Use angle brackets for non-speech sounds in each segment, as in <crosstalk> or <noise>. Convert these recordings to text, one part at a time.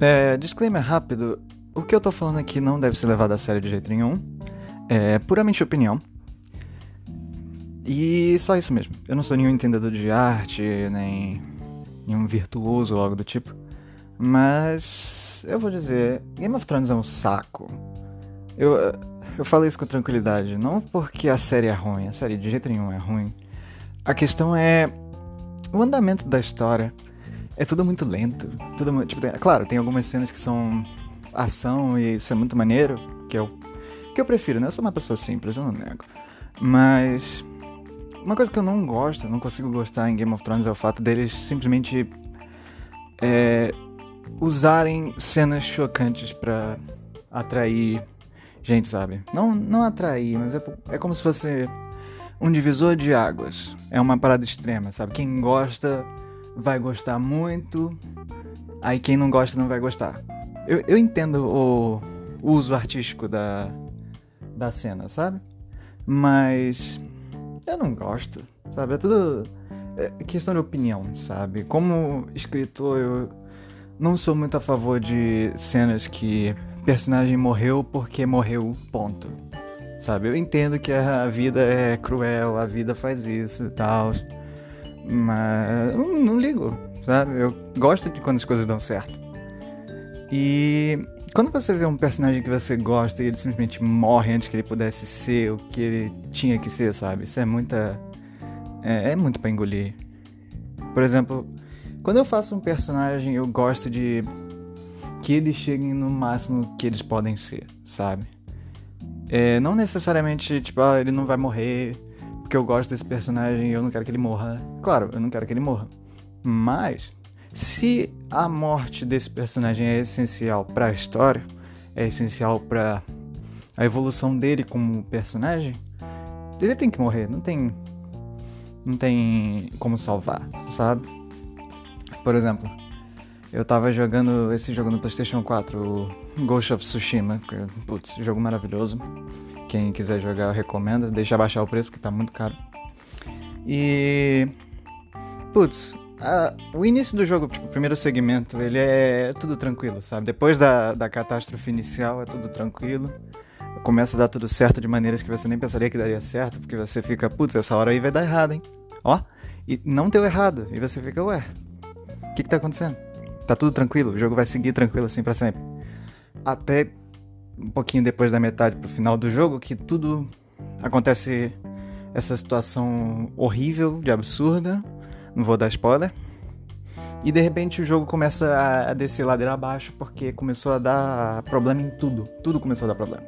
É, disclaimer rápido: o que eu tô falando aqui não deve ser levado a sério de jeito nenhum. É puramente opinião. E só isso mesmo. Eu não sou nenhum entendedor de arte, nem nenhum virtuoso ou algo do tipo. Mas eu vou dizer: Game of Thrones é um saco. Eu, eu falo isso com tranquilidade. Não porque a série é ruim, a série de jeito nenhum é ruim. A questão é o andamento da história. É tudo muito lento. Tudo, tipo, tem, claro, tem algumas cenas que são ação e isso é muito maneiro, que eu, que eu prefiro, né? Eu sou uma pessoa simples, eu não nego. Mas uma coisa que eu não gosto, não consigo gostar em Game of Thrones é o fato deles simplesmente é, usarem cenas chocantes para atrair gente, sabe? Não, não atrair, mas é, é como se fosse um divisor de águas. É uma parada extrema, sabe? Quem gosta vai gostar muito, aí quem não gosta não vai gostar. Eu, eu entendo o, uso artístico da, da cena, sabe? Mas eu não gosto, sabe? É tudo é questão de opinião, sabe? Como escritor, eu não sou muito a favor de cenas que personagem morreu porque morreu, ponto. Sabe? Eu entendo que a vida é cruel, a vida faz isso e tal. Mas eu não ligo, sabe? Eu gosto de quando as coisas dão certo. E quando você vê um personagem que você gosta e ele simplesmente morre antes que ele pudesse ser o que ele tinha que ser, sabe? Isso é muita. É, é muito pra engolir. Por exemplo, quando eu faço um personagem, eu gosto de que eles cheguem no máximo que eles podem ser, sabe? É, não necessariamente, tipo, ah, ele não vai morrer porque eu gosto desse personagem e eu não quero que ele morra. Claro, eu não quero que ele morra. Mas, se a morte desse personagem é essencial para a história, é essencial para a evolução dele como personagem, ele tem que morrer, não tem não tem como salvar, sabe? Por exemplo, eu tava jogando esse jogo no PlayStation 4, o Ghost of Tsushima. Putz, jogo maravilhoso. Quem quiser jogar, eu recomendo. Deixa baixar o preço, porque tá muito caro. E. Putz, o início do jogo, tipo, o primeiro segmento, ele é tudo tranquilo, sabe? Depois da, da catástrofe inicial, é tudo tranquilo. Começa a dar tudo certo de maneiras que você nem pensaria que daria certo, porque você fica, putz, essa hora aí vai dar errado, hein? Ó, e não deu errado. E você fica, ué, o que que tá acontecendo? tá tudo tranquilo, o jogo vai seguir tranquilo assim para sempre. Até um pouquinho depois da metade pro final do jogo que tudo acontece essa situação horrível, de absurda, não vou dar spoiler. E de repente o jogo começa a descer ladeira abaixo porque começou a dar problema em tudo. Tudo começou a dar problema.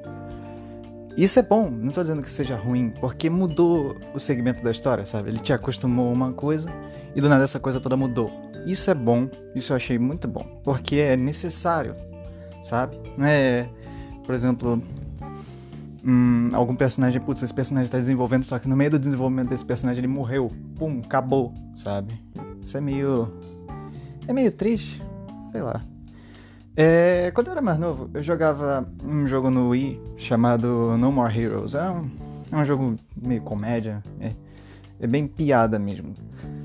Isso é bom, não tô dizendo que seja ruim, porque mudou o segmento da história, sabe? Ele te acostumou a uma coisa e do nada essa coisa toda mudou. Isso é bom, isso eu achei muito bom, porque é necessário, sabe? Não é, por exemplo, hum, algum personagem, putz, esse personagem está desenvolvendo, só que no meio do desenvolvimento desse personagem ele morreu, pum, acabou, sabe? Isso é meio. É meio triste, sei lá. É, quando eu era mais novo, eu jogava um jogo no Wii chamado No More Heroes. É um, é um jogo meio comédia, é, é bem piada mesmo.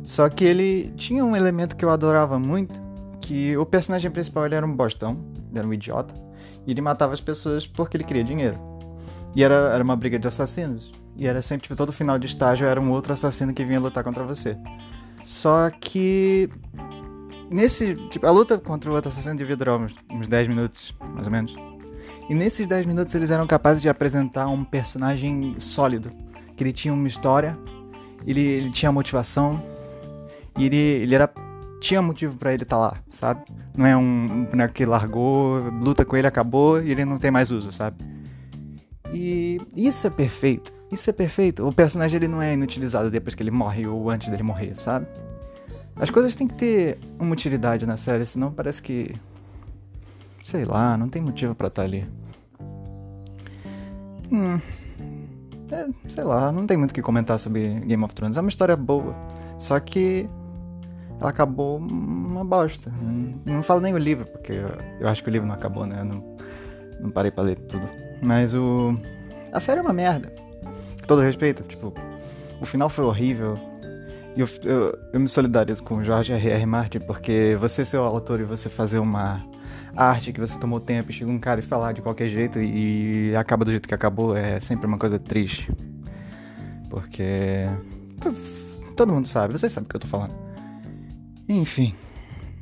Só que ele tinha um elemento que eu adorava muito, que o personagem principal ele era um bostão, ele era um idiota, e ele matava as pessoas porque ele queria dinheiro. E era, era uma briga de assassinos. E era sempre, tipo, todo final de estágio era um outro assassino que vinha lutar contra você. Só que nesse, tipo, a luta contra o outro assassino devia durar uns, uns 10 minutos, mais ou menos. E nesses 10 minutos eles eram capazes de apresentar um personagem sólido, que ele tinha uma história, ele, ele tinha motivação, e ele, ele era. Tinha motivo para ele estar tá lá, sabe? Não é um boneco que largou, luta com ele, acabou e ele não tem mais uso, sabe? E isso é perfeito. Isso é perfeito. O personagem ele não é inutilizado depois que ele morre ou antes dele morrer, sabe? As coisas têm que ter uma utilidade na série, senão parece que. Sei lá, não tem motivo para estar tá ali. Hum. É, sei lá, não tem muito o que comentar sobre Game of Thrones. É uma história boa. Só que ela acabou uma bosta. Não falo nem o livro, porque eu, acho que o livro não acabou, né? Eu não, não parei pra ler tudo. Mas o. A série é uma merda. Com todo respeito, tipo, o final foi horrível. eu, eu, eu me solidarizo com o Jorge R.R. Martin porque você ser o autor e você fazer uma arte que você tomou tempo e chega um cara e falar de qualquer jeito e acaba do jeito que acabou é sempre uma coisa triste. Porque. Todo mundo sabe, vocês sabem o que eu tô falando. Enfim,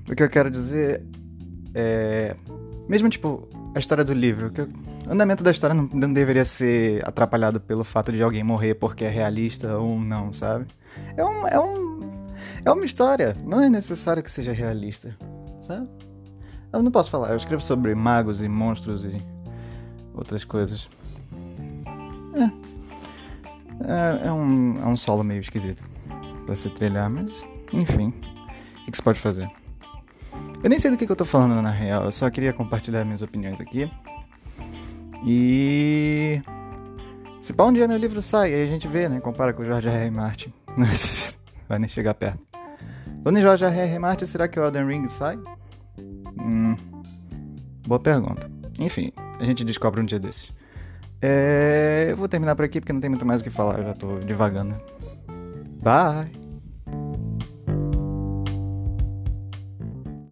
o que eu quero dizer é. Mesmo tipo, a história do livro, que eu, o andamento da história não, não deveria ser atrapalhado pelo fato de alguém morrer porque é realista ou não, sabe? É um. É um. É uma história, não é necessário que seja realista, sabe? Eu não posso falar, eu escrevo sobre magos e monstros e outras coisas. É. É, é um, é um solo meio esquisito para se trilhar, mas enfim. O que, se pode fazer? Eu nem sei do que, que eu tô falando na real, eu só queria compartilhar minhas opiniões aqui. E. Se pá um dia meu livro sai, aí a gente vê, né? Compara com o George R. R. Martin. <laughs> Vai nem chegar perto. Quando George R. R. Martin, será que o Elden Ring sai? Hum, boa pergunta. Enfim, a gente descobre um dia desses. É, eu vou terminar por aqui porque não tem muito mais o que falar, eu já tô divagando. Bye!